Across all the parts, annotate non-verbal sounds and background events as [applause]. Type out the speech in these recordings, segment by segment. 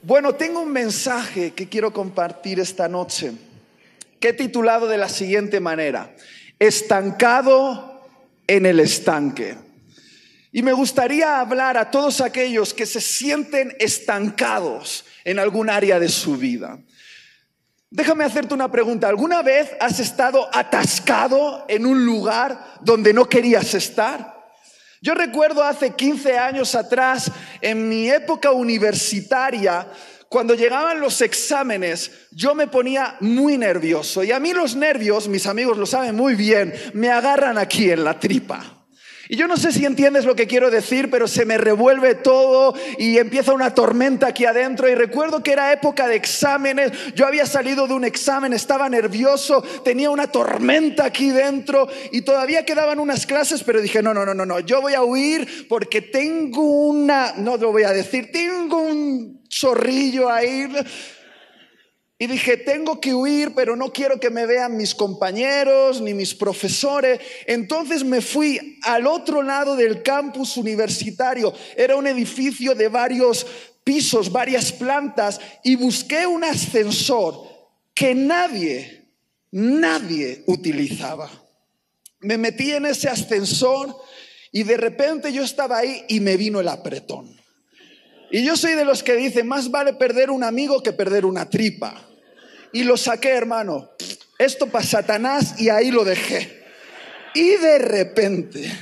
Bueno, tengo un mensaje que quiero compartir esta noche, que he titulado de la siguiente manera, estancado en el estanque. Y me gustaría hablar a todos aquellos que se sienten estancados en algún área de su vida. Déjame hacerte una pregunta. ¿Alguna vez has estado atascado en un lugar donde no querías estar? Yo recuerdo hace 15 años atrás, en mi época universitaria, cuando llegaban los exámenes, yo me ponía muy nervioso. Y a mí los nervios, mis amigos lo saben muy bien, me agarran aquí en la tripa. Y yo no sé si entiendes lo que quiero decir, pero se me revuelve todo y empieza una tormenta aquí adentro. Y recuerdo que era época de exámenes, yo había salido de un examen, estaba nervioso, tenía una tormenta aquí dentro y todavía quedaban unas clases, pero dije, no, no, no, no, no, yo voy a huir porque tengo una, no lo voy a decir, tengo un zorrillo ahí y dije, tengo que huir, pero no quiero que me vean mis compañeros ni mis profesores. Entonces me fui al otro lado del campus universitario. Era un edificio de varios pisos, varias plantas, y busqué un ascensor que nadie, nadie utilizaba. Me metí en ese ascensor y de repente yo estaba ahí y me vino el apretón. Y yo soy de los que dicen, más vale perder un amigo que perder una tripa y lo saqué, hermano. Esto para Satanás y ahí lo dejé. Y de repente,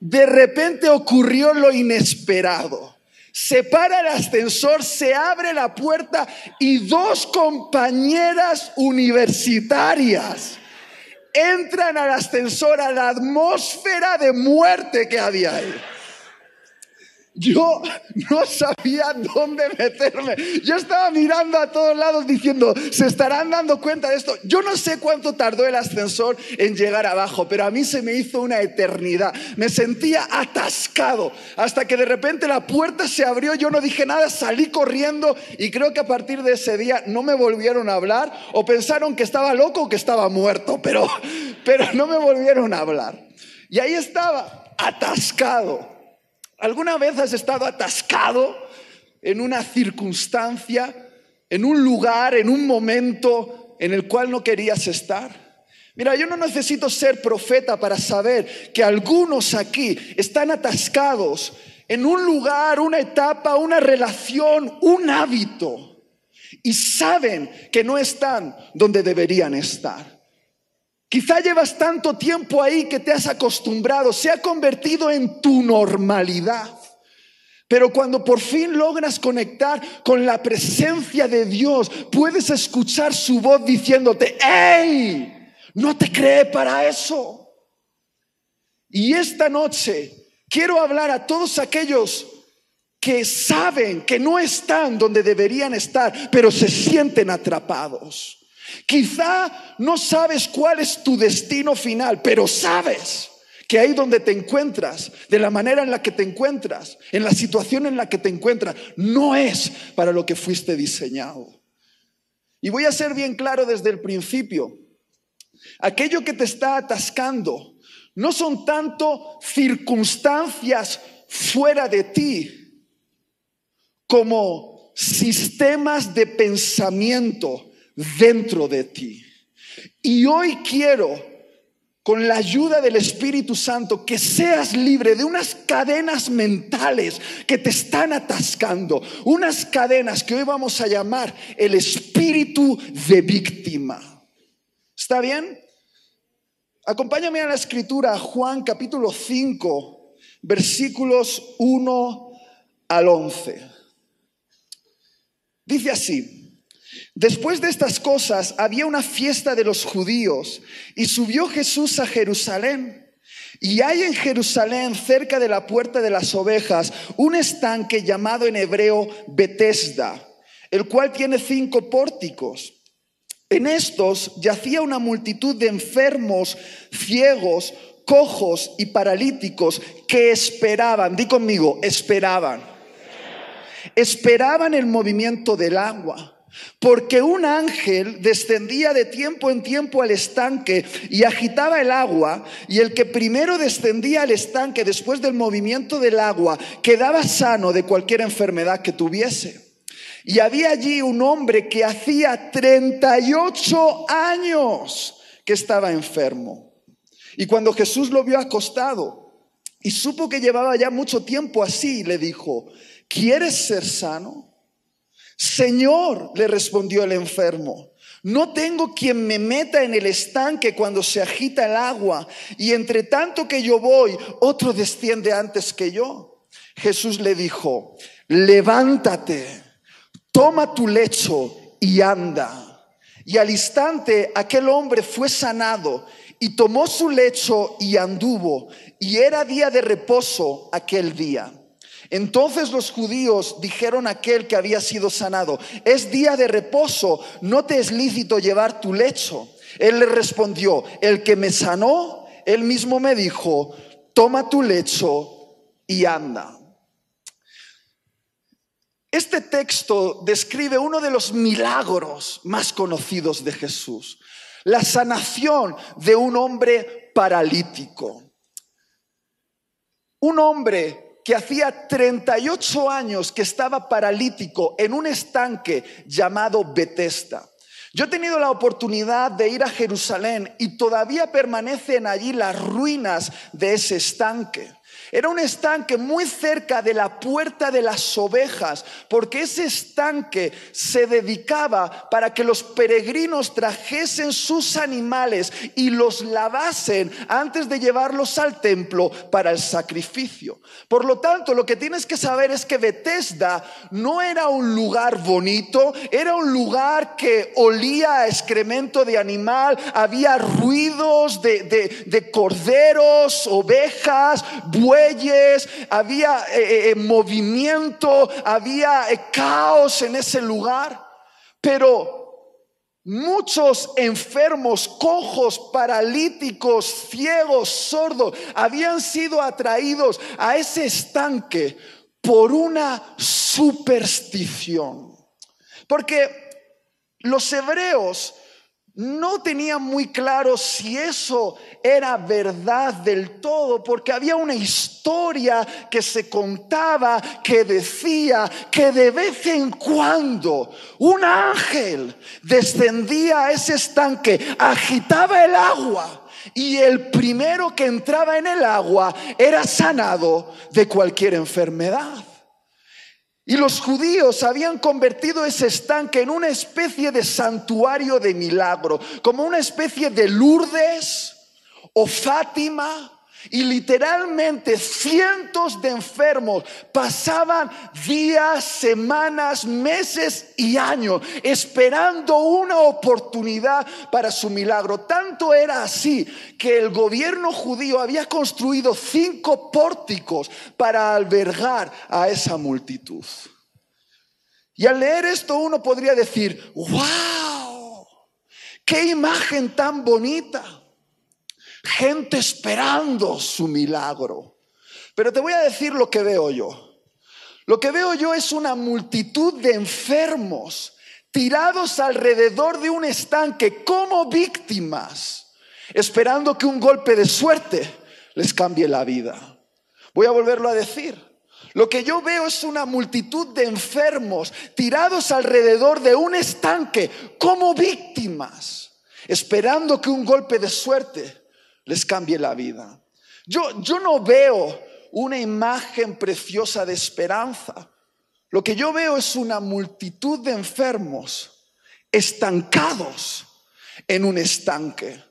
de repente ocurrió lo inesperado. Se para el ascensor, se abre la puerta y dos compañeras universitarias entran al ascensor a la atmósfera de muerte que había ahí. Yo no sabía dónde meterme. Yo estaba mirando a todos lados diciendo, ¿se estarán dando cuenta de esto? Yo no sé cuánto tardó el ascensor en llegar abajo, pero a mí se me hizo una eternidad. Me sentía atascado hasta que de repente la puerta se abrió, yo no dije nada, salí corriendo y creo que a partir de ese día no me volvieron a hablar o pensaron que estaba loco o que estaba muerto, pero, pero no me volvieron a hablar. Y ahí estaba, atascado ¿Alguna vez has estado atascado en una circunstancia, en un lugar, en un momento en el cual no querías estar? Mira, yo no necesito ser profeta para saber que algunos aquí están atascados en un lugar, una etapa, una relación, un hábito y saben que no están donde deberían estar. Quizá llevas tanto tiempo ahí que te has acostumbrado, se ha convertido en tu normalidad. Pero cuando por fin logras conectar con la presencia de Dios, puedes escuchar su voz diciéndote, ¡Ey! No te cree para eso. Y esta noche quiero hablar a todos aquellos que saben que no están donde deberían estar, pero se sienten atrapados. Quizá no sabes cuál es tu destino final, pero sabes que ahí donde te encuentras, de la manera en la que te encuentras, en la situación en la que te encuentras, no es para lo que fuiste diseñado. Y voy a ser bien claro desde el principio. Aquello que te está atascando no son tanto circunstancias fuera de ti como sistemas de pensamiento dentro de ti. Y hoy quiero, con la ayuda del Espíritu Santo, que seas libre de unas cadenas mentales que te están atascando, unas cadenas que hoy vamos a llamar el espíritu de víctima. ¿Está bien? Acompáñame a la escritura, Juan capítulo 5, versículos 1 al 11. Dice así. Después de estas cosas había una fiesta de los judíos y subió Jesús a Jerusalén. Y hay en Jerusalén, cerca de la puerta de las ovejas, un estanque llamado en hebreo Betesda, el cual tiene cinco pórticos. En estos yacía una multitud de enfermos, ciegos, cojos y paralíticos que esperaban, di conmigo, esperaban. Esperaban el movimiento del agua porque un ángel descendía de tiempo en tiempo al estanque y agitaba el agua, y el que primero descendía al estanque después del movimiento del agua quedaba sano de cualquier enfermedad que tuviese. Y había allí un hombre que hacía 38 años que estaba enfermo. Y cuando Jesús lo vio acostado y supo que llevaba ya mucho tiempo así, le dijo, ¿quieres ser sano? Señor, le respondió el enfermo, no tengo quien me meta en el estanque cuando se agita el agua, y entre tanto que yo voy, otro desciende antes que yo. Jesús le dijo, levántate, toma tu lecho y anda. Y al instante aquel hombre fue sanado y tomó su lecho y anduvo, y era día de reposo aquel día. Entonces los judíos dijeron a aquel que había sido sanado, es día de reposo, no te es lícito llevar tu lecho. Él le respondió, el que me sanó, él mismo me dijo, toma tu lecho y anda. Este texto describe uno de los milagros más conocidos de Jesús, la sanación de un hombre paralítico. Un hombre que hacía 38 años que estaba paralítico en un estanque llamado Bethesda. Yo he tenido la oportunidad de ir a Jerusalén y todavía permanecen allí las ruinas de ese estanque. Era un estanque muy cerca de la puerta de las ovejas, porque ese estanque se dedicaba para que los peregrinos trajesen sus animales y los lavasen antes de llevarlos al templo para el sacrificio. Por lo tanto, lo que tienes que saber es que Bethesda no era un lugar bonito, era un lugar que olía a excremento de animal, había ruidos de, de corderos, ovejas, bueyes había eh, eh, eh, movimiento, había caos en ese lugar. Pero Muchos enfermos, cojos, paralíticos, ciegos, sordos, habían sido atraídos a ese estanque por una superstición. Porque los hebreos no tenía muy claro si eso era verdad del todo, porque había una historia que se contaba que decía que de vez en cuando un ángel descendía a ese estanque, agitaba el agua y el primero que entraba en el agua era sanado de cualquier enfermedad. Y los judíos habían convertido ese estanque en una especie de santuario de milagro, como una especie de Lourdes o Fátima. Y literalmente cientos de enfermos pasaban días, semanas, meses y años esperando una oportunidad para su milagro. Tanto era así que el gobierno judío había construido cinco pórticos para albergar a esa multitud. Y al leer esto uno podría decir, wow, qué imagen tan bonita gente esperando su milagro. Pero te voy a decir lo que veo yo. Lo que veo yo es una multitud de enfermos tirados alrededor de un estanque como víctimas, esperando que un golpe de suerte les cambie la vida. Voy a volverlo a decir. Lo que yo veo es una multitud de enfermos tirados alrededor de un estanque como víctimas, esperando que un golpe de suerte les cambie la vida. Yo, yo no veo una imagen preciosa de esperanza. Lo que yo veo es una multitud de enfermos estancados en un estanque.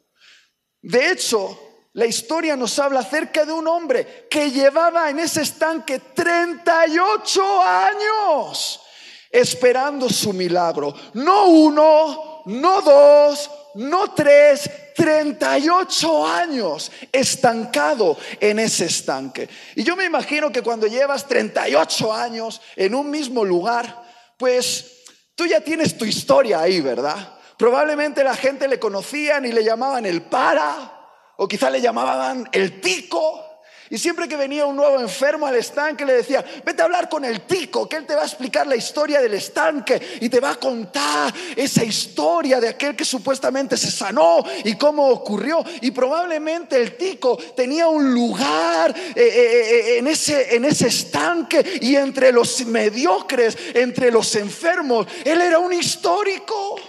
De hecho, la historia nos habla acerca de un hombre que llevaba en ese estanque 38 años esperando su milagro. No uno, no dos, no tres, 38 años estancado en ese estanque. Y yo me imagino que cuando llevas 38 años en un mismo lugar, pues tú ya tienes tu historia ahí, ¿verdad? Probablemente la gente le conocían y le llamaban el para, o quizá le llamaban el pico. Y siempre que venía un nuevo enfermo al estanque le decía, vete a hablar con el tico, que él te va a explicar la historia del estanque y te va a contar esa historia de aquel que supuestamente se sanó y cómo ocurrió. Y probablemente el tico tenía un lugar eh, eh, eh, en, ese, en ese estanque y entre los mediocres, entre los enfermos, él era un histórico.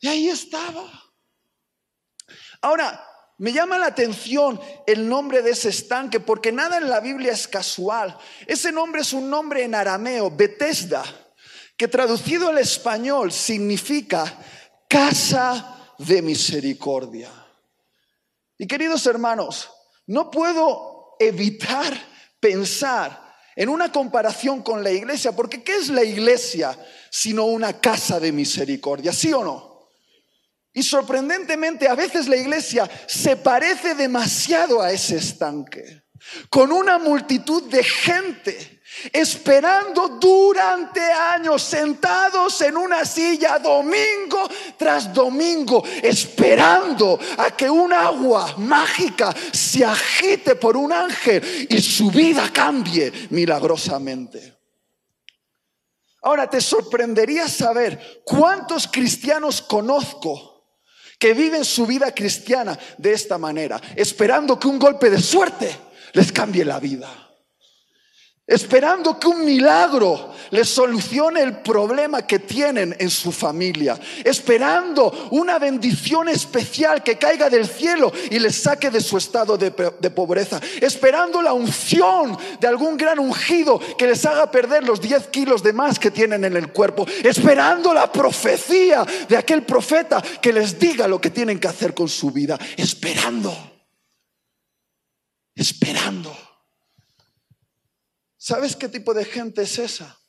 Y ahí estaba. Ahora, me llama la atención el nombre de ese estanque porque nada en la Biblia es casual. Ese nombre es un nombre en arameo, Bethesda, que traducido al español significa casa de misericordia. Y queridos hermanos, no puedo evitar pensar en una comparación con la iglesia, porque ¿qué es la iglesia sino una casa de misericordia? ¿Sí o no? Y sorprendentemente a veces la iglesia se parece demasiado a ese estanque, con una multitud de gente esperando durante años, sentados en una silla domingo tras domingo, esperando a que un agua mágica se agite por un ángel y su vida cambie milagrosamente. Ahora te sorprendería saber cuántos cristianos conozco que viven su vida cristiana de esta manera, esperando que un golpe de suerte les cambie la vida. Esperando que un milagro les solucione el problema que tienen en su familia. Esperando una bendición especial que caiga del cielo y les saque de su estado de, pobreza. Esperando la unción de algún gran ungido que les haga perder los 10 kilos de más que tienen en el cuerpo. Esperando la profecía de aquel profeta que les diga lo que tienen que hacer con su vida. Esperando. Esperando. ¿Sabes qué tipo de gente es esa?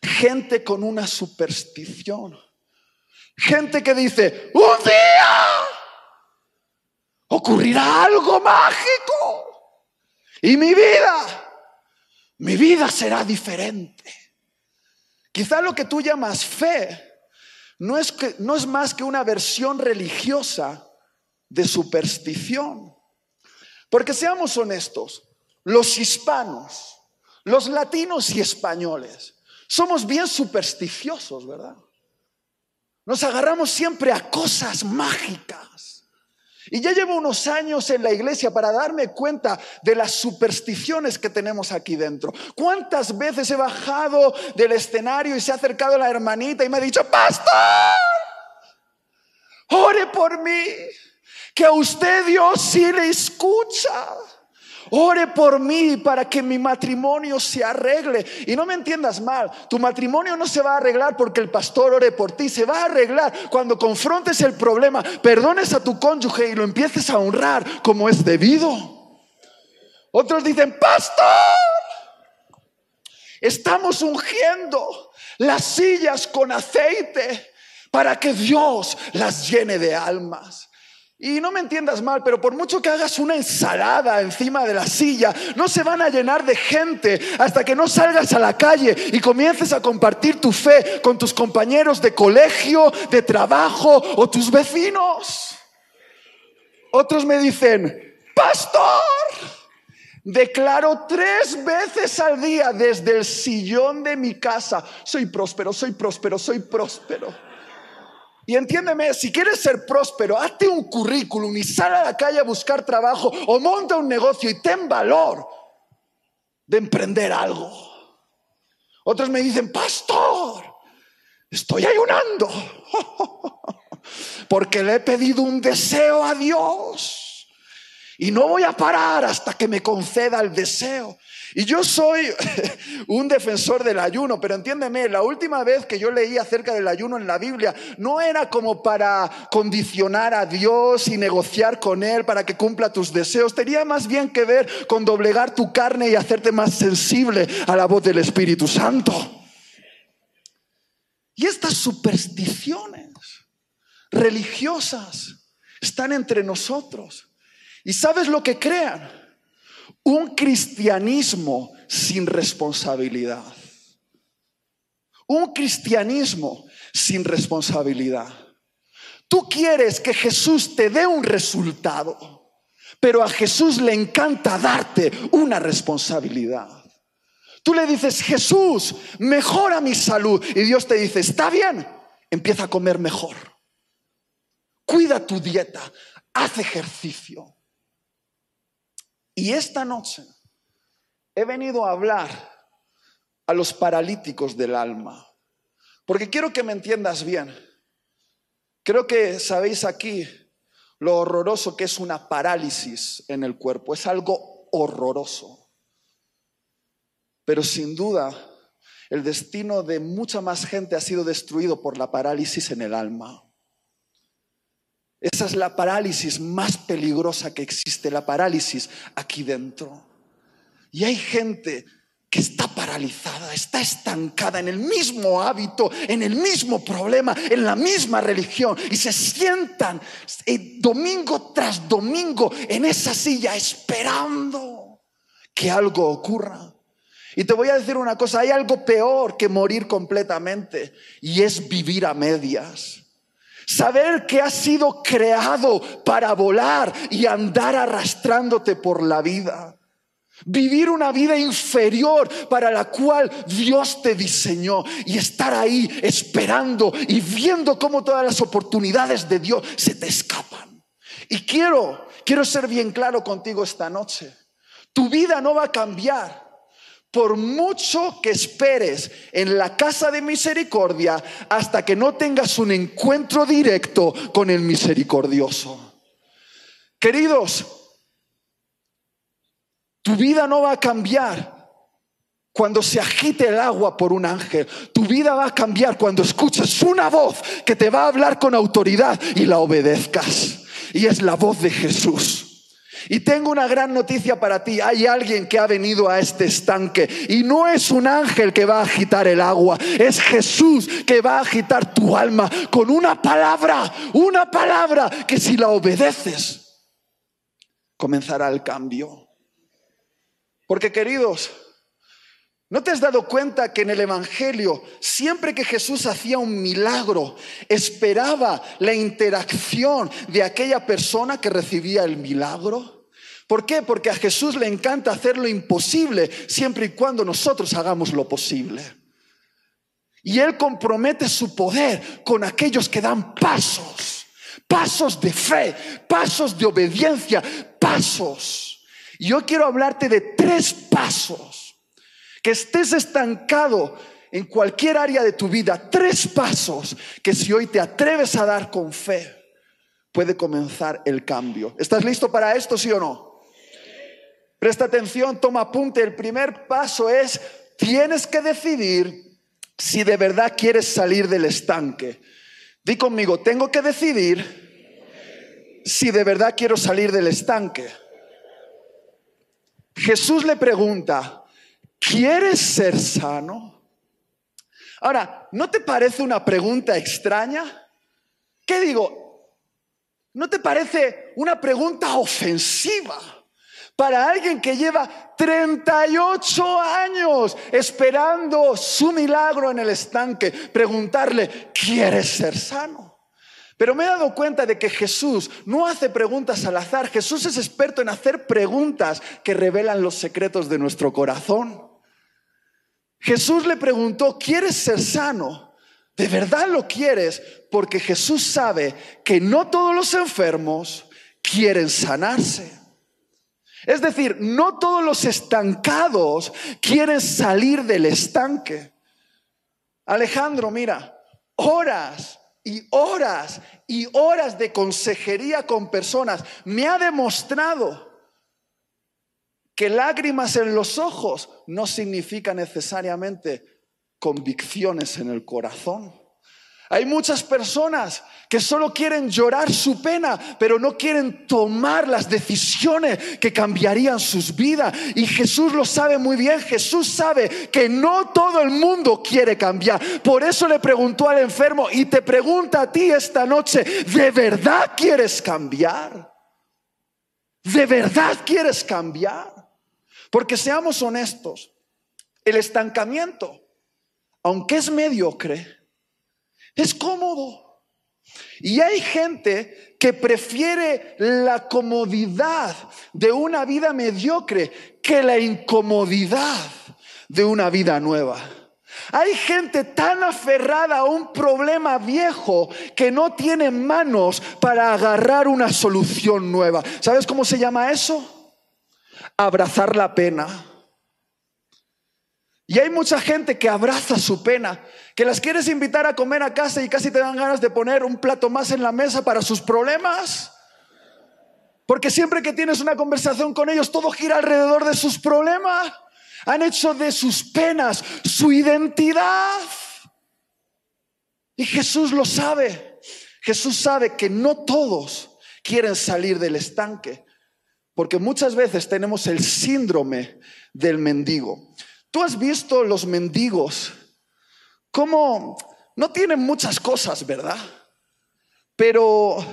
Gente con una superstición. Gente que dice, un día ocurrirá algo mágico y mi vida, mi vida será diferente. Quizá lo que tú llamas fe no es, que, no es más que una versión religiosa de superstición. Porque seamos honestos, los hispanos, los latinos y españoles somos bien supersticiosos, ¿verdad? Nos agarramos siempre a cosas mágicas. Y ya llevo unos años en la iglesia para darme cuenta de las supersticiones que tenemos aquí dentro. ¿Cuántas veces he bajado del escenario y se ha acercado la hermanita y me ha dicho, pastor, ore por mí, que a usted Dios sí le escucha? Ore por mí para que mi matrimonio se arregle. Y no me entiendas mal, tu matrimonio no se va a arreglar porque el pastor ore por ti, se va a arreglar cuando confrontes el problema, perdones a tu cónyuge y lo empieces a honrar como es debido. Otros dicen, pastor, estamos ungiendo las sillas con aceite para que Dios las llene de almas. Y no me entiendas mal, pero por mucho que hagas una ensalada encima de la silla, no se van a llenar de gente hasta que no salgas a la calle y comiences a compartir tu fe con tus compañeros de colegio, de trabajo o tus vecinos. Otros me dicen, pastor, declaro tres veces al día desde el sillón de mi casa, soy próspero, soy próspero, soy próspero. Y entiéndeme, si quieres ser próspero, hazte un currículum y sal a la calle a buscar trabajo o monta un negocio y ten valor de emprender algo. Otros me dicen, pastor, estoy ayunando [laughs] porque le he pedido un deseo a Dios y no voy a parar hasta que me conceda el deseo. Y yo soy [laughs] un defensor del ayuno, pero entiéndeme, la última vez que yo leí acerca del ayuno en la Biblia no era como para condicionar a Dios y negociar con Él para que cumpla tus deseos, tenía más bien que ver con doblegar tu carne y hacerte más sensible a la voz del Espíritu Santo. Y estas supersticiones religiosas están entre nosotros. ¿Y sabes lo que crean? Un cristianismo sin responsabilidad. Un cristianismo sin responsabilidad. Tú quieres que Jesús te dé un resultado, Pero a Jesús le encanta darte una responsabilidad. Tú le dices, Jesús, mejora mi salud. Y Dios te dice, está bien, empieza a comer mejor. Cuida tu dieta, haz ejercicio. Y esta noche he venido a hablar a los paralíticos del alma. Porque quiero que me entiendas bien. Creo que sabéis aquí lo horroroso que es una parálisis en el cuerpo. Es algo horroroso. Pero sin duda, el destino de mucha más gente ha sido destruido por la parálisis en el alma. Esa es la parálisis más peligrosa que existe, la parálisis aquí dentro. Y hay gente que está paralizada, está estancada en el mismo hábito, en el mismo problema, en la misma religión y se sientan eh, domingo tras domingo en esa silla esperando que algo ocurra. Y te voy a decir una cosa, hay algo peor que morir completamente y es vivir a medias. Saber que has sido creado para volar y andar arrastrándote por la vida. Vivir una vida inferior para la cual Dios te diseñó y estar ahí esperando y viendo cómo todas las oportunidades de Dios se te escapan. Y quiero, quiero ser bien claro contigo esta noche. Tu vida no va a cambiar por mucho que esperes en la casa de misericordia hasta que no tengas un encuentro directo con el misericordioso. Queridos, tu vida no va a cambiar cuando se agite el agua por un ángel. Tu vida va a cambiar cuando escuches una voz que te va a hablar con autoridad y la obedezcas. Y es la voz de Jesús. Y tengo una gran noticia para ti. Hay alguien que ha venido a este estanque y no es un ángel que va a agitar el agua, es Jesús que va a agitar tu alma con una palabra, una palabra que si la obedeces, comenzará el cambio. Porque queridos, ¿no te has dado cuenta que en el Evangelio, siempre que Jesús hacía un milagro, esperaba la interacción de aquella persona que recibía el milagro? ¿Por qué? Porque a Jesús le encanta hacer lo imposible siempre y cuando nosotros hagamos lo posible. Y Él compromete su poder con aquellos que dan pasos, pasos de fe, pasos de obediencia, pasos yo quiero hablarte de tres pasos. Que estés estancado en cualquier área de tu vida. Tres pasos que si hoy te atreves a dar con fe, puede comenzar el cambio. ¿Estás listo para esto, sí o no? Presta atención, toma apunte. El primer paso es, tienes que decidir si de verdad quieres salir del estanque. Di conmigo, tengo que decidir si de verdad quiero salir del estanque. Jesús le pregunta, ¿quieres ser sano? Ahora, ¿no te parece una pregunta extraña? ¿Qué digo? ¿No te parece una pregunta ofensiva? Para alguien que lleva 38 años esperando su milagro en el estanque, preguntarle, ¿quieres ser sano? Pero me he dado cuenta de que Jesús no hace preguntas al azar. Jesús es experto en hacer preguntas que revelan los secretos de nuestro corazón. Jesús le preguntó, ¿quieres ser sano? ¿De verdad lo quieres? Porque Jesús sabe que no todos los enfermos quieren sanarse. Es decir, no todos los estancados quieren salir del estanque. Alejandro, mira, horas y horas y horas de consejería con personas me ha demostrado que lágrimas en los ojos no significa necesariamente convicciones en el corazón. Hay muchas personas que solo quieren llorar su pena, pero no quieren tomar las decisiones que cambiarían sus vidas. Y Jesús lo sabe muy bien. Jesús sabe que no todo el mundo quiere cambiar. Por eso le preguntó al enfermo y te pregunta a ti esta noche, ¿de verdad quieres cambiar? ¿De verdad quieres cambiar? Porque seamos honestos, el estancamiento, aunque es mediocre, es cómodo. Y hay gente que prefiere la comodidad de una vida mediocre que la incomodidad de una vida nueva. Hay gente tan aferrada a un problema viejo que no tiene manos para agarrar una solución nueva. ¿Sabes cómo se llama eso? Abrazar la pena. Y hay mucha gente que abraza su pena, que las quieres invitar a comer a casa y casi te dan ganas de poner un plato más en la mesa para sus problemas. Porque siempre que tienes una conversación con ellos, todo gira alrededor de sus problemas. Han hecho de sus penas su identidad. Y Jesús lo sabe. Jesús sabe que no todos quieren salir del estanque. Porque muchas veces tenemos el síndrome del mendigo. Tú has visto los mendigos como no tienen muchas cosas, ¿verdad? Pero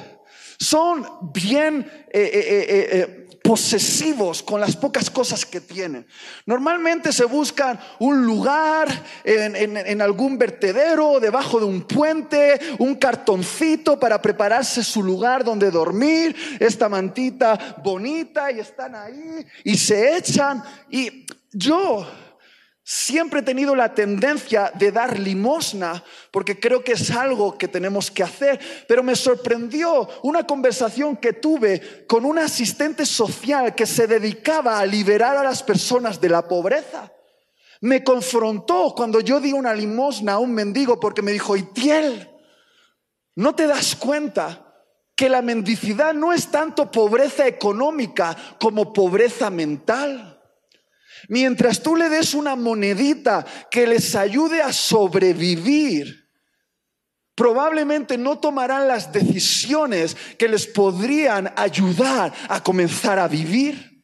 son bien eh, eh, eh, posesivos con las pocas cosas que tienen. Normalmente se buscan un lugar en, algún vertedero, debajo de un puente, un cartoncito para prepararse su lugar donde dormir, esta mantita bonita y están ahí y se echan. Y yo Siempre he tenido la tendencia de dar limosna porque creo que es algo que tenemos que hacer, pero me sorprendió una conversación que tuve con un asistente social que se dedicaba a liberar a las personas de la pobreza. Me confrontó cuando yo di una limosna a un mendigo porque me dijo, Itiel, ¿no te das cuenta que la mendicidad no es tanto pobreza económica como pobreza mental? Mientras tú le des una monedita que les ayude a sobrevivir, probablemente no tomarán las decisiones que les podrían ayudar a comenzar a vivir.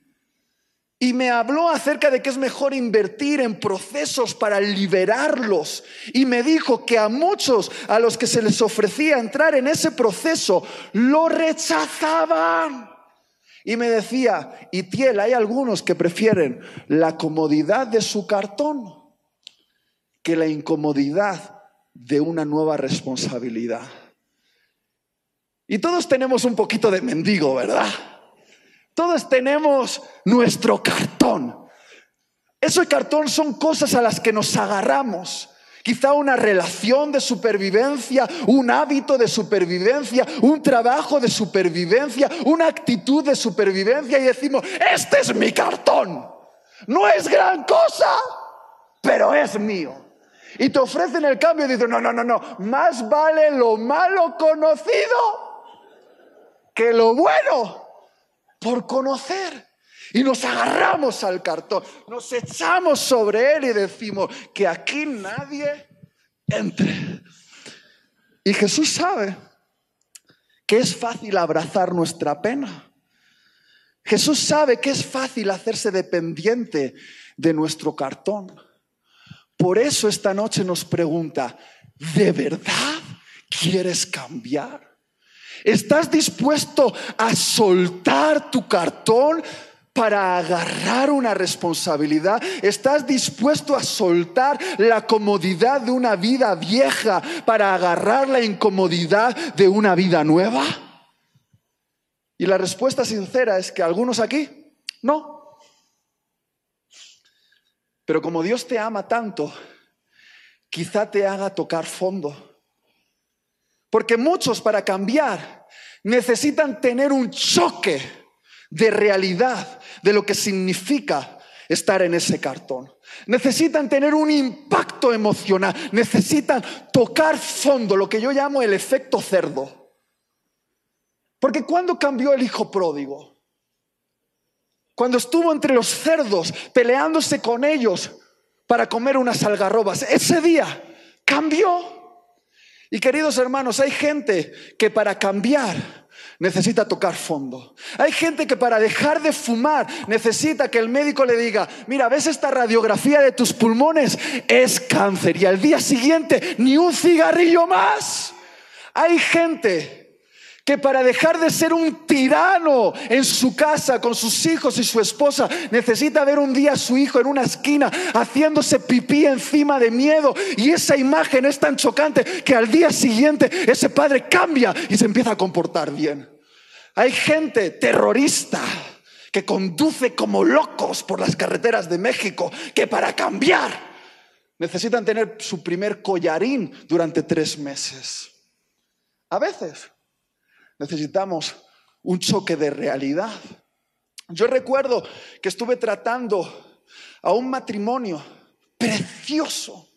Y me habló acerca de que es mejor invertir en procesos para liberarlos. Y me dijo que a muchos a los que se les ofrecía entrar en ese proceso, lo rechazaban. Y me decía, y Tiel, hay algunos que prefieren la comodidad de su cartón que la incomodidad de una nueva responsabilidad. Y todos tenemos un poquito de mendigo, ¿verdad? Todos tenemos nuestro cartón. Ese cartón son cosas a las que nos agarramos Quizá una relación de supervivencia, un hábito de supervivencia, un trabajo de supervivencia, una actitud de supervivencia y decimos, este es mi cartón. No es gran cosa, pero es mío. Y te ofrecen el cambio y dicen, no, no, no, no, más vale lo malo conocido que lo bueno por conocer. Y nos agarramos al cartón, nos echamos sobre él y decimos que aquí nadie entre. Y Jesús sabe que es fácil abrazar nuestra pena. Jesús sabe que es fácil hacerse dependiente de nuestro cartón. Por eso esta noche nos pregunta, ¿de verdad quieres cambiar? ¿Estás dispuesto a soltar tu cartón para agarrar una responsabilidad? ¿Estás dispuesto a soltar la comodidad de una vida vieja para agarrar la incomodidad de una vida nueva? Y la respuesta sincera es que algunos aquí, no. Pero como Dios te ama tanto, quizá te haga tocar fondo. Porque muchos para cambiar necesitan tener un choque de realidad de lo que significa estar en ese cartón. Necesitan tener un impacto emocional, necesitan tocar fondo, lo que yo llamo el efecto cerdo. Porque cuando cambió el hijo pródigo, cuando estuvo entre los cerdos peleándose con ellos para comer unas algarrobas, ese día cambió. Y queridos hermanos, hay gente que para cambiar necesita tocar fondo. Hay gente que para dejar de fumar necesita que el médico le diga, mira, ves esta radiografía de tus pulmones, es cáncer y al día siguiente ni un cigarrillo más. Hay gente que para dejar de ser un tirano en su casa con sus hijos y su esposa, necesita ver un día a su hijo en una esquina haciéndose pipí encima de miedo. Y esa imagen es tan chocante que al día siguiente ese padre cambia y se empieza a comportar bien. Hay gente terrorista que conduce como locos por las carreteras de México, que para cambiar necesitan tener su primer collarín durante tres meses. A veces necesitamos un choque de realidad. Yo recuerdo que estuve tratando a un matrimonio precioso.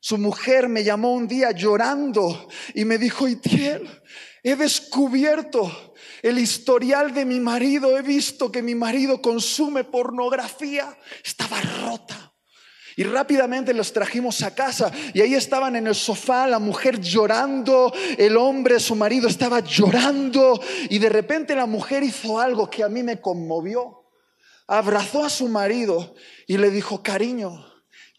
Su mujer me llamó un día llorando y me dijo, Itiel, he descubierto el historial de mi marido, he visto que mi marido consume pornografía, estaba rota. Y rápidamente los trajimos a casa y ahí estaban en el sofá la mujer llorando, el hombre, su marido estaba llorando y de repente la mujer hizo algo que a mí me conmovió. Abrazó a su marido y le dijo, cariño,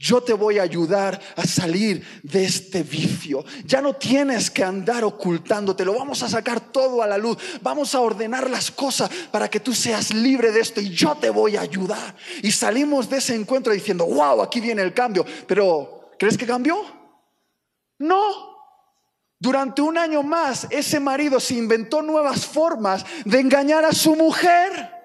yo te voy a ayudar a salir de este vicio. Ya no tienes que andar ocultándote, lo vamos a sacar todo a la luz. Vamos a ordenar las cosas para que tú seas libre de esto y yo te voy a ayudar. Y salimos de ese encuentro diciendo, wow, aquí viene el cambio. Pero, ¿crees que cambió? No. Durante un año más, ese marido se inventó nuevas formas de engañar a su mujer.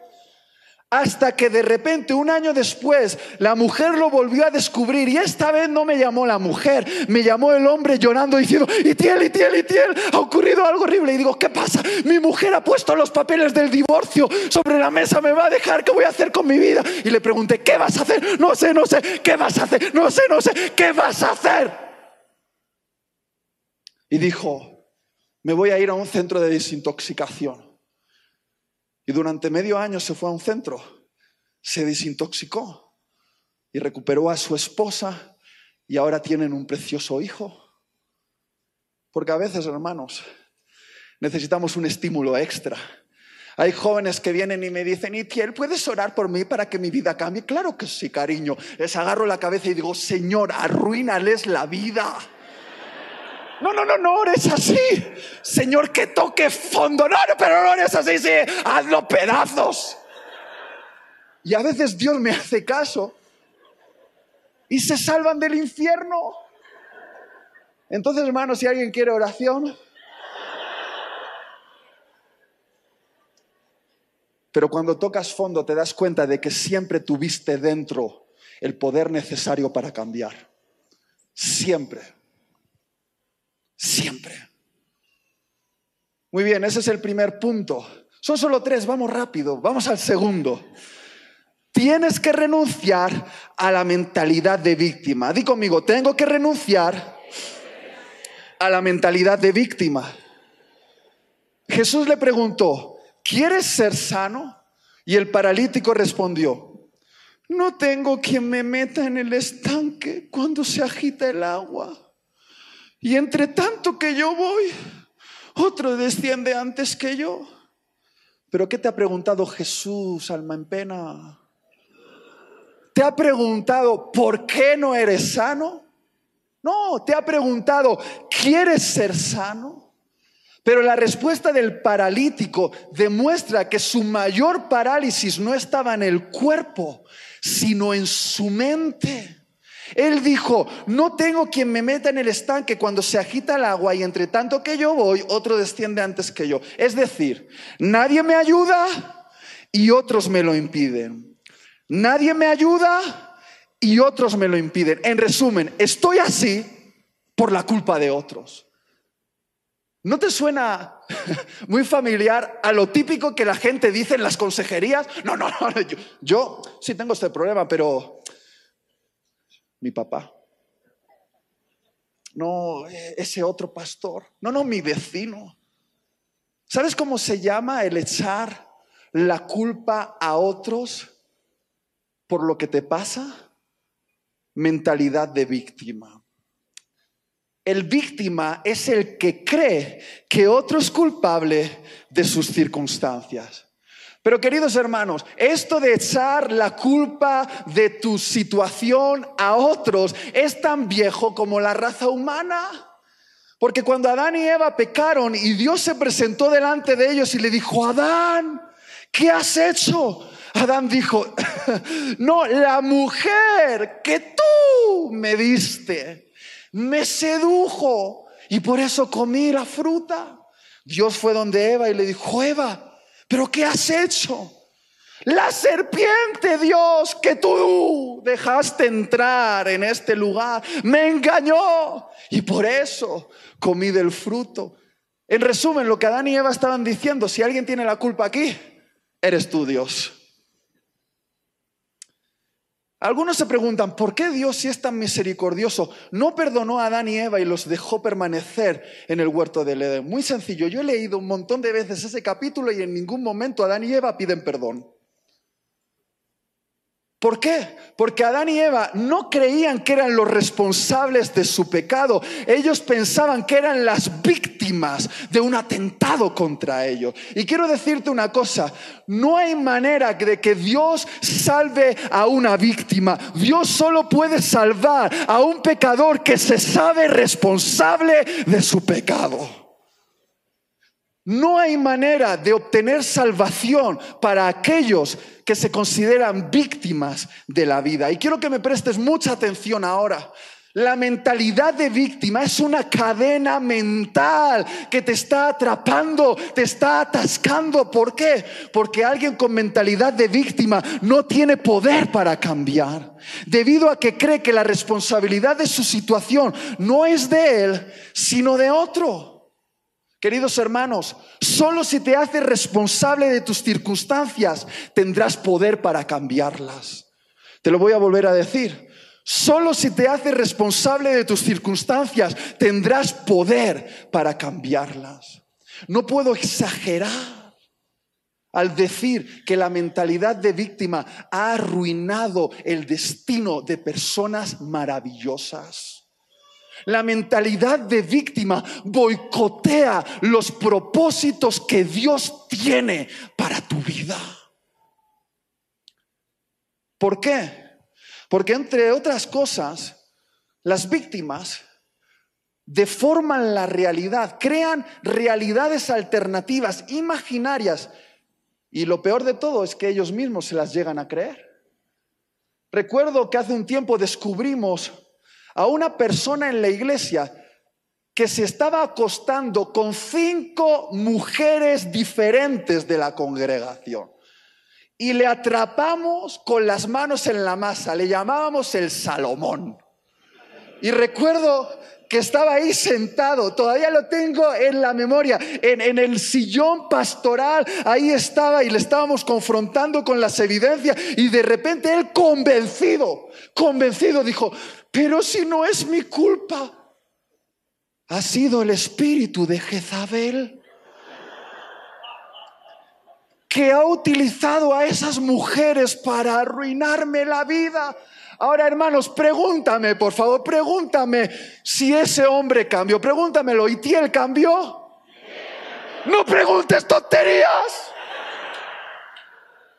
Hasta que de repente, un año después, la mujer lo volvió a descubrir. Y esta vez no me llamó la mujer, me llamó el hombre llorando diciendo, Itiel, Itiel, Itiel, ha ocurrido algo horrible. Y digo, ¿qué pasa? Mi mujer ha puesto los papeles del divorcio sobre la mesa, me va a dejar, ¿qué voy a hacer con mi vida? Y le pregunté, ¿qué vas a hacer? No sé, no sé, ¿qué vas a hacer? No sé, no sé, ¿qué vas a hacer? Y dijo, me voy a ir a un centro de desintoxicación. Y durante medio año se fue a un centro, se desintoxicó y recuperó a su esposa y ahora tienen un precioso hijo. Porque a veces, hermanos, necesitamos un estímulo extra. Hay jóvenes que vienen y me dicen, Itiel, ¿puedes orar por mí para que mi vida cambie? Claro que sí, cariño. Les agarro la cabeza y digo, Señor, arruínales la vida. No, no, no, no ores así. Señor, que toque fondo. No, no, pero no ores así, sí. Hazlo pedazos. Y a veces Dios me hace caso y se salvan del infierno. Entonces, hermanos, si alguien quiere oración, pero cuando tocas fondo te das cuenta de que siempre tuviste dentro el poder necesario para cambiar. Siempre. Siempre. Muy bien, ese es el primer punto. Son solo tres, vamos rápido, vamos al segundo. Tienes que renunciar a la mentalidad de víctima. Di conmigo, tengo que renunciar a la mentalidad de víctima. Jesús le preguntó, ¿quieres ser sano? Y el paralítico respondió, no tengo quien me meta en el estanque cuando se agita el agua. Y entre tanto que yo voy, otro desciende antes que yo. Pero ¿qué te ha preguntado Jesús, alma en pena? ¿Te ha preguntado por qué no eres sano? No, te ha preguntado, ¿quieres ser sano? Pero la respuesta del paralítico demuestra que su mayor parálisis no estaba en el cuerpo, sino en su mente. Él dijo, no tengo quien me meta en el estanque cuando se agita el agua y entre tanto que yo voy, otro desciende antes que yo. Es decir, nadie me ayuda y otros me lo impiden. Nadie me ayuda y otros me lo impiden. En resumen, estoy así por la culpa de otros. ¿No te suena [laughs] muy familiar a lo típico que la gente dice en las consejerías? No, no, no, yo, sí tengo este problema, pero mi papá. No, e, ese otro pastor. No, no, mi vecino. ¿Sabes cómo se llama el echar la culpa a otros por lo que te pasa? Mentalidad de víctima. El víctima es el que cree que otro es culpable de sus circunstancias. Pero queridos hermanos, esto de echar la culpa de tu situación a otros es tan viejo como la raza humana. Porque cuando Adán y Eva pecaron y Dios se presentó delante de ellos y le dijo, Adán, ¿qué has hecho? Adán dijo, [laughs] no, la mujer que tú me diste me sedujo y por eso comí la fruta. Dios fue donde Eva y le dijo, Eva, ¿pero qué has hecho? La serpiente, Dios, que tú dejaste entrar en este lugar, me engañó y por eso comí del fruto. En resumen, lo que Adán y Eva estaban diciendo, si alguien tiene la culpa aquí, eres tú, Dios. Algunos se preguntan, ¿por qué Dios, si es tan misericordioso, no perdonó a Adán y Eva y los dejó permanecer en el huerto del Edén? Muy sencillo, yo he leído un montón de veces ese capítulo y en ningún momento Adán y Eva piden perdón. ¿Por qué? Porque Adán y Eva no creían que eran los responsables de su pecado. Ellos pensaban que eran las víctimas de un atentado contra ellos. Y quiero decirte una cosa, no hay manera de que Dios salve a una víctima. Dios solo puede salvar a un pecador que se sabe responsable de su pecado. No hay manera de obtener salvación para aquellos que se consideran víctimas de la vida. Y quiero que me prestes mucha atención ahora. La mentalidad de víctima es una cadena mental que te está atrapando, te está atascando. ¿Por qué? Porque alguien con mentalidad de víctima no tiene poder para cambiar. Debido a que cree que la responsabilidad de su situación no es de él, sino de otro. Queridos hermanos, solo si te haces responsable de tus circunstancias tendrás poder para cambiarlas. Te lo voy a volver a decir. Solo si te haces responsable de tus circunstancias tendrás poder para cambiarlas. No puedo exagerar al decir que la mentalidad de víctima ha arruinado el destino de personas maravillosas. La mentalidad de víctima boicotea los propósitos que Dios tiene para tu vida. ¿Por qué? Porque entre otras cosas, las víctimas deforman la realidad, crean realidades alternativas, imaginarias, y lo peor de todo es que ellos mismos se las llegan a creer. Recuerdo que hace un tiempo descubrimos a una persona en la iglesia que se estaba acostando con cinco mujeres diferentes de la congregación. Y le atrapamos con las manos en la masa, le llamábamos el Salomón. Y recuerdo que estaba ahí sentado, todavía lo tengo en la memoria, en, el sillón pastoral, ahí estaba y le estábamos confrontando con las evidencias y de repente él convencido, convencido dijo, pero si no es mi culpa, ha sido el espíritu de Jezabel que ha utilizado a esas mujeres para arruinarme la vida. Ahora, hermanos, pregúntame, por favor, pregúntame si ese hombre cambió. Pregúntamelo, ¿y él cambió? No preguntes tonterías.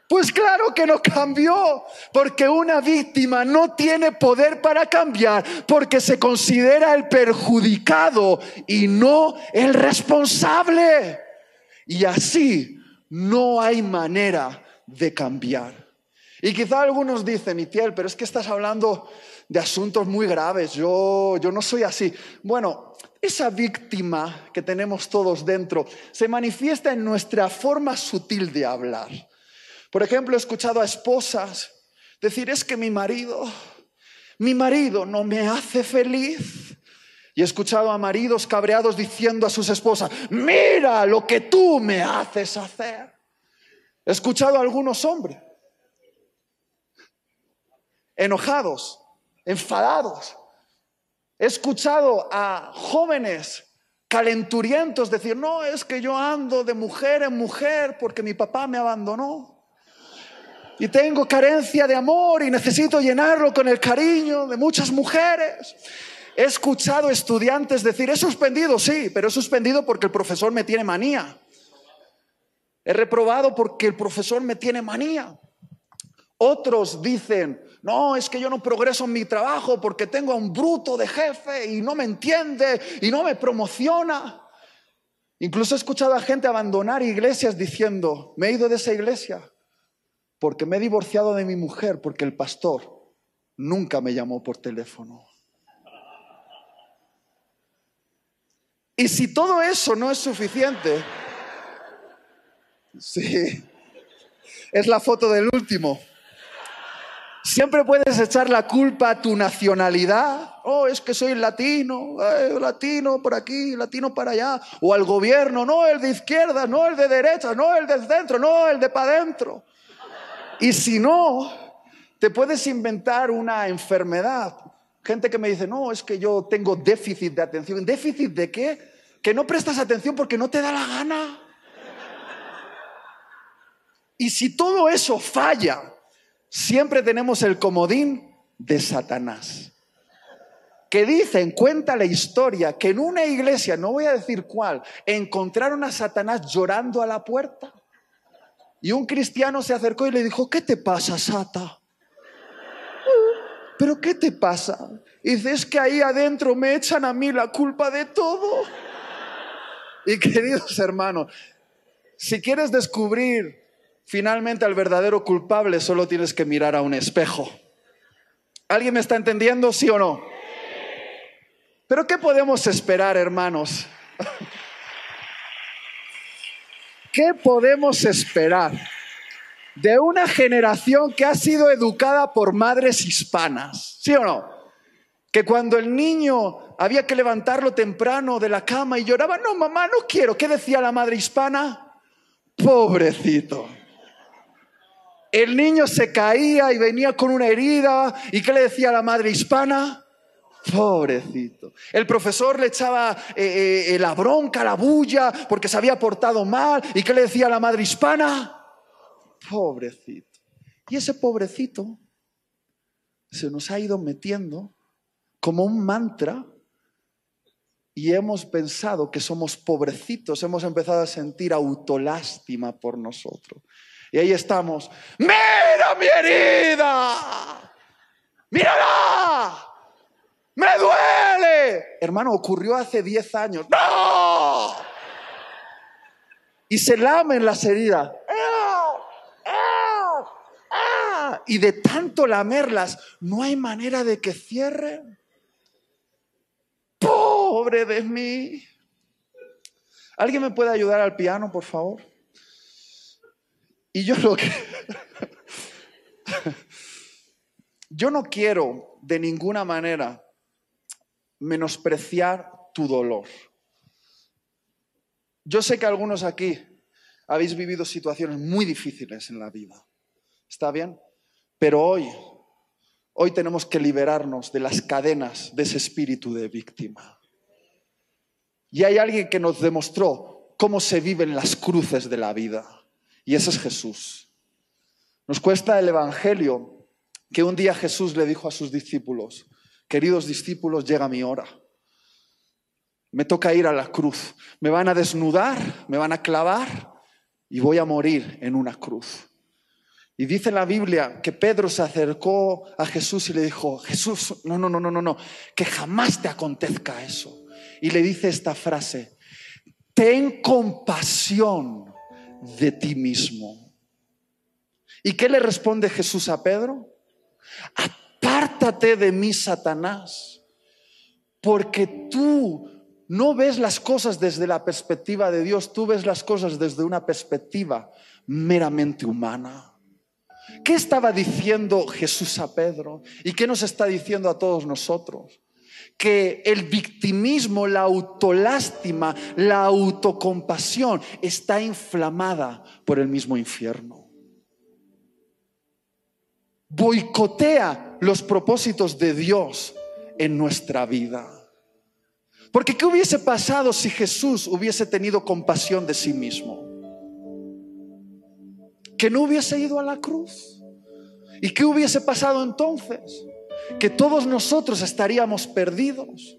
Pues claro que no cambió, porque una víctima no tiene poder para cambiar, porque se considera el perjudicado y no el responsable. Y así no hay manera de cambiar. Y quizá algunos dicen, Itiel, pero es que estás hablando de asuntos muy graves, yo, yo no soy así. Bueno, esa víctima que tenemos todos dentro se manifiesta en nuestra forma sutil de hablar. Por ejemplo, he escuchado a esposas decir, es que mi marido, mi marido no me hace feliz. Y he escuchado a maridos cabreados diciendo a sus esposas, mira lo que tú me haces hacer. He escuchado a algunos hombres enojados, enfadados. He escuchado a jóvenes calenturientos decir, no, es que yo ando de mujer en mujer porque mi papá me abandonó y tengo carencia de amor y necesito llenarlo con el cariño de muchas mujeres. He escuchado estudiantes decir, he suspendido, sí, pero he suspendido porque el profesor me tiene manía. He reprobado porque el profesor me tiene manía. Otros dicen, no, es que yo no progreso en mi trabajo porque tengo a un bruto de jefe y no me entiende y no me promociona. Incluso he escuchado a gente abandonar iglesias diciendo, me he ido de esa iglesia porque me he divorciado de mi mujer porque el pastor nunca me llamó por teléfono. Y si todo eso no es suficiente, sí, es la foto del último. Siempre puedes echar la culpa a tu nacionalidad. Oh, es que soy latino, eh, latino por aquí, latino para allá. O al gobierno, no el de izquierda, no el de derecha, no el de centro, no el de para adentro. Y si no, te puedes inventar una enfermedad Gente que me dice, no, es que yo tengo déficit de atención. ¿Déficit de qué? Que no prestas atención porque no te da la gana. Y si todo eso falla, siempre tenemos el comodín de Satanás. Que dicen, cuenta la historia, que en una iglesia, no voy a decir cuál, encontraron a Satanás llorando a la puerta. Y un cristiano se acercó y le dijo, ¿qué te pasa, Sata? ¿pero qué te pasa? Y dices que ahí adentro me echan a mí la culpa de todo. Y queridos hermanos, si quieres descubrir finalmente al verdadero culpable, solo tienes que mirar a un espejo. ¿Alguien me está entendiendo, sí o no? Pero ¿qué podemos esperar, hermanos? ¿Qué podemos esperar? de una generación que ha sido educada por madres hispanas, ¿sí o no? Que cuando el niño había que levantarlo temprano de la cama y lloraba, no, mamá, no quiero. ¿Qué decía la madre hispana? Pobrecito. El niño se caía y venía con una herida. ¿Y qué le decía la madre hispana? Pobrecito. El profesor le echaba eh, eh, la bronca, la bulla, porque se había portado mal. ¿Y qué le decía la madre hispana? pobrecito. Y ese pobrecito se nos ha ido metiendo como un mantra y hemos pensado que somos pobrecitos, hemos empezado a sentir autolástima por nosotros. Y ahí estamos, mira mi herida, mírala, me duele. Hermano, ocurrió hace 10 años. ¡No! Y se lamen las heridas. y de tanto lamerlas, no hay manera de que cierren. Pobre de mí. ¿Alguien me puede ayudar al piano, por favor? Y yo lo que... [laughs] yo no quiero de ninguna manera menospreciar tu dolor. Yo sé que algunos aquí habéis vivido situaciones muy difíciles en la vida. ¿Está bien? Pero hoy, hoy tenemos que liberarnos de las cadenas de ese espíritu de víctima. Y hay alguien que nos demostró cómo se viven las cruces de la vida. Y ese es Jesús. Nos cuesta el Evangelio que un día Jesús le dijo a sus discípulos, queridos discípulos, llega mi hora. Me toca ir a la cruz. Me van a desnudar, me van a clavar y voy a morir en una cruz. Y dice la Biblia que Pedro se acercó a Jesús y le dijo, Jesús, no, no, no, no, no, no, que jamás te acontezca eso. Y le dice esta frase, ten compasión de ti mismo. ¿Y qué le responde Jesús a Pedro? Apártate de mí, Satanás, porque tú no ves las cosas desde la perspectiva de Dios, tú ves las cosas desde una perspectiva meramente humana. ¿Qué estaba diciendo Jesús a Pedro? ¿Y qué nos está diciendo a todos nosotros? Que el victimismo, la autolástima, la autocompasión está inflamada por el mismo infierno. Boicotea los propósitos de Dios en nuestra vida. Porque ¿qué hubiese pasado si Jesús hubiese tenido compasión de sí mismo? que no hubiese ido a la cruz. ¿Y qué hubiese pasado entonces? Que todos nosotros estaríamos perdidos.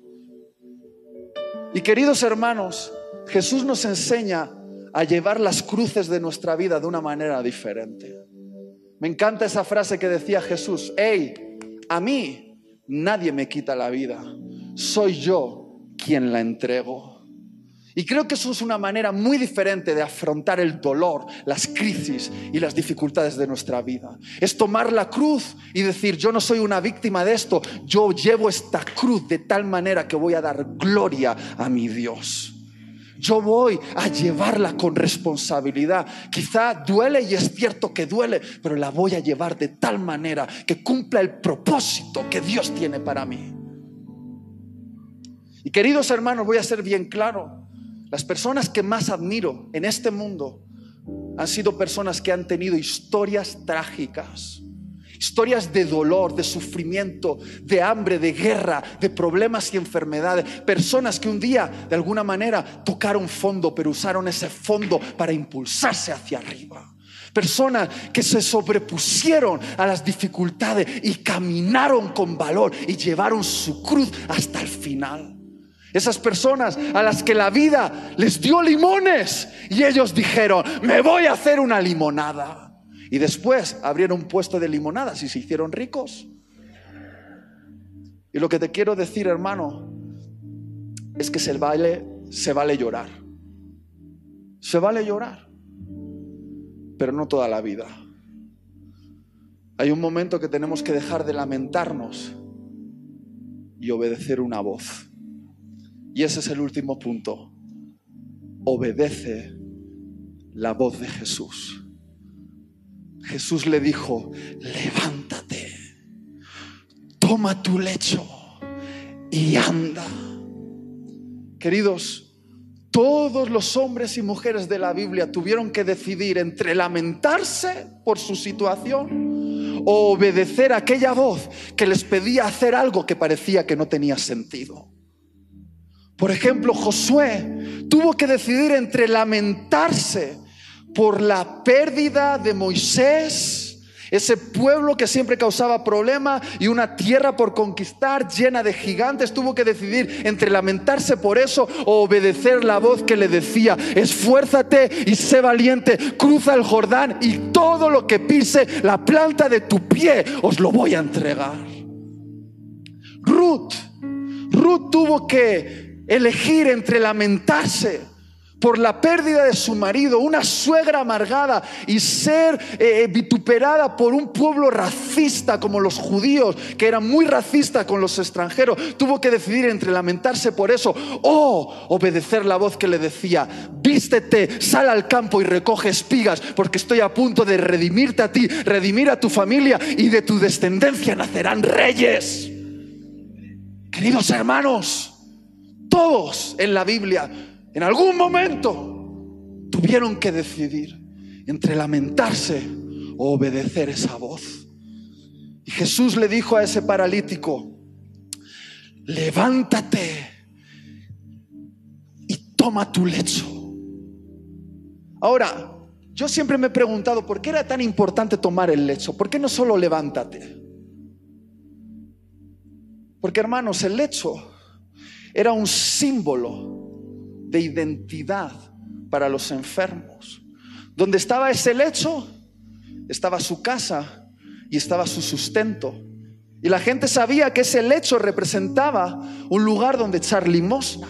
Y queridos hermanos, Jesús nos enseña a llevar las cruces de nuestra vida de una manera diferente. Me encanta esa frase que decía Jesús, hey, a mí nadie me quita la vida, soy yo quien la entrego. Y creo que eso es una manera muy diferente de afrontar el dolor, las crisis y las dificultades de nuestra vida. Es tomar la cruz y decir, yo no soy una víctima de esto, yo llevo esta cruz de tal manera que voy a dar gloria a mi Dios. Yo voy a llevarla con responsabilidad. Quizá duele y es cierto que duele, pero la voy a llevar de tal manera que cumpla el propósito que Dios tiene para mí. Y queridos hermanos, voy a ser bien claro. Las personas que más admiro en este mundo han sido personas que han tenido historias trágicas, historias de dolor, de sufrimiento, de hambre, de guerra, de problemas y enfermedades. Personas que un día, de alguna manera, tocaron fondo, pero usaron ese fondo para impulsarse hacia arriba. Personas que se sobrepusieron a las dificultades y caminaron con valor y llevaron su cruz hasta el final. Esas personas a las que la vida les dio limones y ellos dijeron, me voy a hacer una limonada. Y después abrieron un puesto de limonadas y se hicieron ricos. Y lo que te quiero decir, hermano, es que se vale, se vale llorar. Se vale llorar, pero no toda la vida. Hay un momento que tenemos que dejar de lamentarnos y obedecer una voz. Y ese es el último punto. Obedece la voz de Jesús. Jesús le dijo, levántate, toma tu lecho y anda. Queridos, todos los hombres y mujeres de la Biblia tuvieron que decidir entre lamentarse por su situación o obedecer a aquella voz que les pedía hacer algo que parecía que no tenía sentido. Por ejemplo, Josué tuvo que decidir entre lamentarse por la pérdida de Moisés, ese pueblo que siempre causaba problemas y una tierra por conquistar llena de gigantes, tuvo que decidir entre lamentarse por eso o obedecer la voz que le decía, esfuérzate y sé valiente, cruza el Jordán y todo lo que pise la planta de tu pie os lo voy a entregar. Ruth, Ruth tuvo que elegir entre lamentarse por la pérdida de su marido, una suegra amargada y ser eh, vituperada por un pueblo racista como los judíos, que era muy racista con los extranjeros, tuvo que decidir entre lamentarse por eso o obedecer la voz que le decía, vístete, sal al campo y recoge espigas, porque estoy a punto de redimirte a ti, redimir a tu familia y de tu descendencia nacerán reyes. Queridos hermanos, todos en la Biblia, en algún momento, tuvieron que decidir entre lamentarse o obedecer esa voz. Y Jesús le dijo a ese paralítico, levántate y toma tu lecho. Ahora, yo siempre me he preguntado, ¿por qué era tan importante tomar el lecho? ¿Por qué no solo levántate? Porque hermanos, el lecho era un símbolo de identidad para los enfermos. Donde estaba ese lecho, estaba su casa y estaba su sustento. Y la gente sabía que ese lecho representaba un lugar donde echar limosna.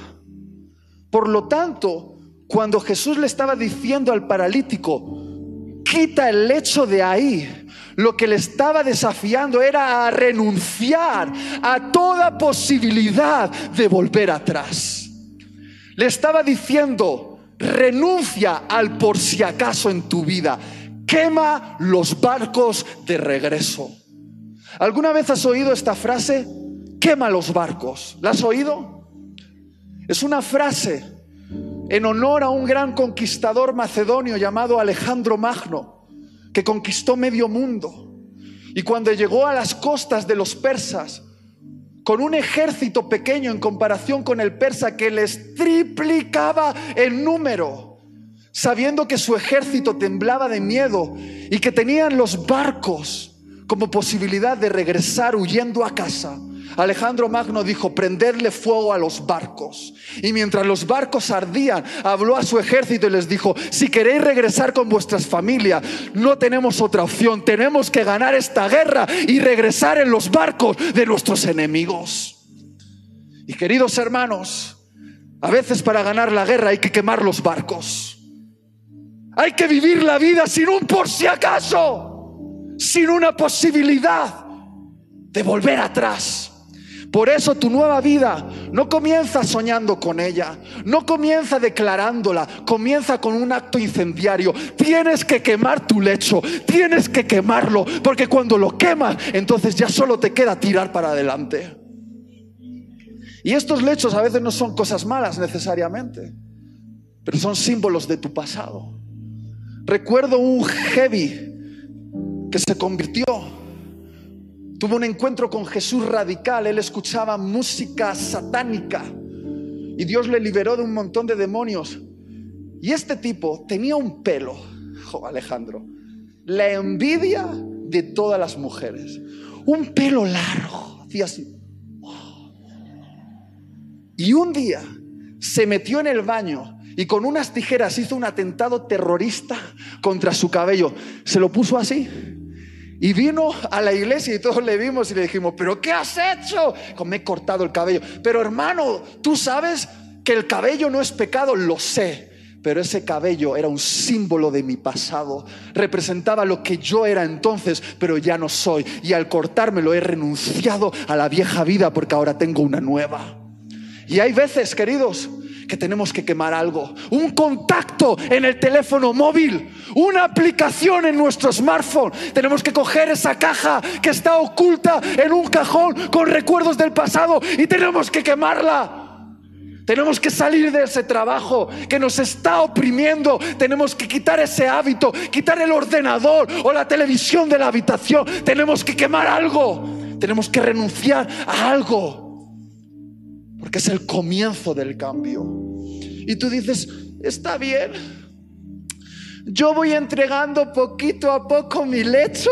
Por lo tanto, cuando Jesús le estaba diciendo al paralítico, quita el lecho de ahí, lo que le estaba desafiando era a renunciar a toda posibilidad de volver atrás. Le estaba diciendo, renuncia al por si acaso en tu vida, quema los barcos de regreso. ¿Alguna vez has oído esta frase? Quema los barcos. ¿La has oído? Es una frase en honor a un gran conquistador macedonio llamado Alejandro Magno que conquistó medio mundo. Y cuando llegó a las costas de los persas, con un ejército pequeño en comparación con el persa que les triplicaba el número, sabiendo que su ejército temblaba de miedo y que tenían los barcos como posibilidad de regresar huyendo a casa, Alejandro Magno dijo, prenderle fuego a los barcos. Y mientras los barcos ardían, habló a su ejército y les dijo, si queréis regresar con vuestras familias, no tenemos otra opción, tenemos que ganar esta guerra y regresar en los barcos de nuestros enemigos. Y queridos hermanos, a veces para ganar la guerra hay que quemar los barcos. Hay que vivir la vida sin un por si acaso, sin una posibilidad de volver atrás. Por eso tu nueva vida no comienza soñando con ella, no comienza declarándola, comienza con un acto incendiario. Tienes que quemar tu lecho, tienes que quemarlo, porque cuando lo quemas, entonces ya solo te queda tirar para adelante. Y estos lechos a veces no son cosas malas necesariamente, pero son símbolos de tu pasado. Recuerdo un heavy que se convirtió Tuvo un encuentro con Jesús radical, él escuchaba música satánica y Dios le liberó de un montón de demonios. Y este tipo tenía un pelo, [laughs] Alejandro, la envidia de todas las mujeres. Un pelo largo, hacía así. Y un día se metió en el baño y con unas tijeras hizo un atentado terrorista contra su cabello. Se lo puso así y vino a la iglesia y todos le vimos y le dijimos, pero ¿qué has hecho? Me he cortado el cabello. Pero hermano, tú sabes que el cabello no es pecado, lo sé. Pero ese cabello era un símbolo de mi pasado. Representaba lo que yo era entonces, pero ya no soy. Y al cortármelo he renunciado a la vieja vida porque ahora tengo una nueva. Y hay veces, queridos, que tenemos que quemar algo. Un contacto en el teléfono móvil, una aplicación en nuestro smartphone. Tenemos que coger esa caja que está oculta en un cajón con recuerdos del pasado y tenemos que quemarla. Tenemos que salir de ese trabajo que nos está oprimiendo. Tenemos que quitar ese hábito, quitar el ordenador o la televisión de la habitación. Tenemos que quemar algo. Tenemos que renunciar a algo porque es el comienzo del cambio. Y tú dices, está bien, yo voy entregando poquito a poco mi lecho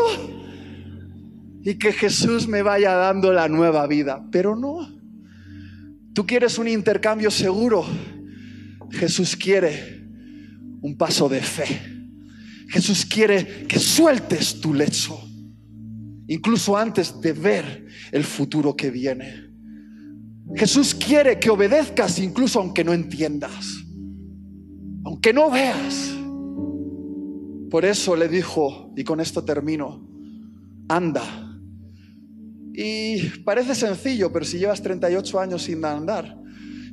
y que Jesús me vaya dando la nueva vida, pero no. Tú quieres un intercambio seguro. Jesús quiere un paso de fe. Jesús quiere que sueltes tu lecho, incluso antes de ver el futuro que viene. Jesús quiere que obedezcas incluso aunque no entiendas, aunque no veas. Por eso le dijo, y con esto termino, anda. Y parece sencillo, pero si llevas 38 años sin andar,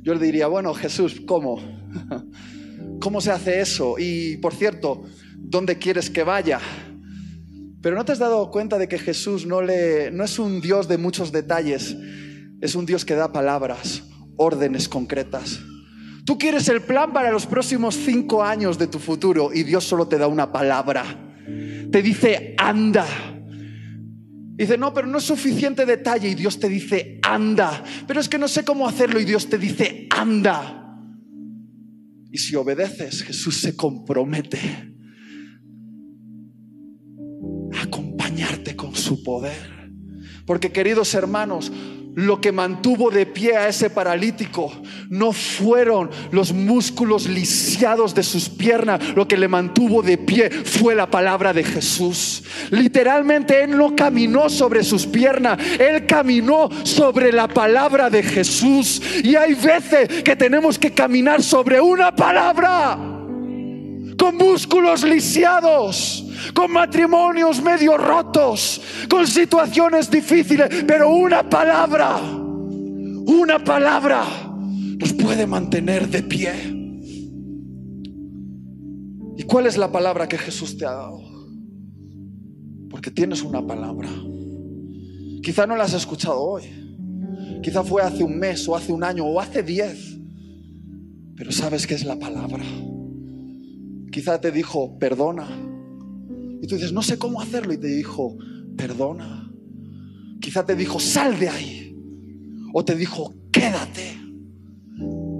yo le diría, bueno, Jesús, ¿cómo? [laughs] ¿Cómo se hace eso? Y por cierto, ¿dónde quieres que vaya? Pero no te has dado cuenta de que Jesús no, le, no es un Dios de muchos detalles, es un Dios que da palabras, órdenes concretas. Tú quieres el plan para los próximos cinco años de tu futuro y Dios solo te da una palabra. Te dice, anda. Dice, no, pero no es suficiente detalle y Dios te dice, anda. Pero es que no sé cómo hacerlo y Dios te dice, anda. Y si obedeces, Jesús se compromete a acompañarte con su poder. Porque queridos hermanos, lo que mantuvo de pie a ese paralítico no fueron los músculos lisiados de sus piernas. Lo que le mantuvo de pie fue la palabra de Jesús. Literalmente Él no caminó sobre sus piernas, Él caminó sobre la palabra de Jesús. Y hay veces que tenemos que caminar sobre una palabra con músculos lisiados con matrimonios medio rotos, con situaciones difíciles, pero una palabra, una palabra nos puede mantener de pie. ¿Y cuál es la palabra que Jesús te ha dado? Porque tienes una palabra. Quizá no la has escuchado hoy. Quizá fue hace un mes o hace un año o hace diez. Pero sabes que es la palabra. Quizá te dijo, perdona, y tú dices, no sé cómo hacerlo. Y te dijo, perdona. Quizá te dijo, sal de ahí. O te dijo, quédate.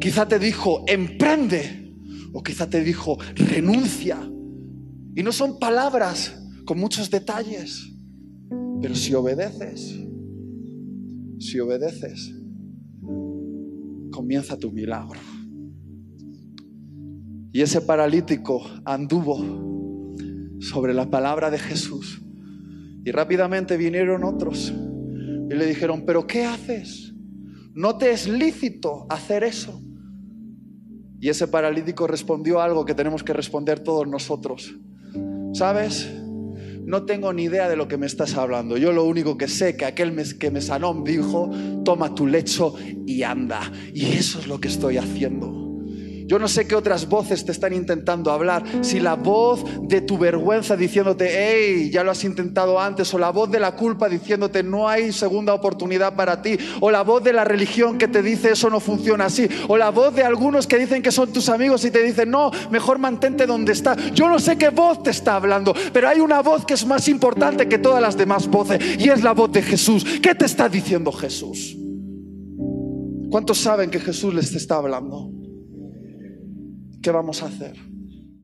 Quizá te dijo, emprende. O quizá te dijo, renuncia. Y no son palabras con muchos detalles. Pero si obedeces, si obedeces, comienza tu milagro. Y ese paralítico anduvo sobre la palabra de Jesús. Y rápidamente vinieron otros y le dijeron, pero ¿qué haces? No te es lícito hacer eso. Y ese paralítico respondió algo que tenemos que responder todos nosotros. ¿Sabes? No tengo ni idea de lo que me estás hablando. Yo lo único que sé que aquel que me sanó dijo, toma tu lecho y anda. Y eso es lo que estoy haciendo. Yo no sé qué otras voces te están intentando hablar. Si la voz de tu vergüenza diciéndote, hey, ya lo has intentado antes, o la voz de la culpa diciéndote, no hay segunda oportunidad para ti, o la voz de la religión que te dice, eso no funciona así, o la voz de algunos que dicen que son tus amigos y te dicen, no, mejor mantente donde está. Yo no sé qué voz te está hablando, pero hay una voz que es más importante que todas las demás voces, y es la voz de Jesús. ¿Qué te está diciendo Jesús? ¿Cuántos saben que Jesús les está hablando? ¿Qué vamos a hacer?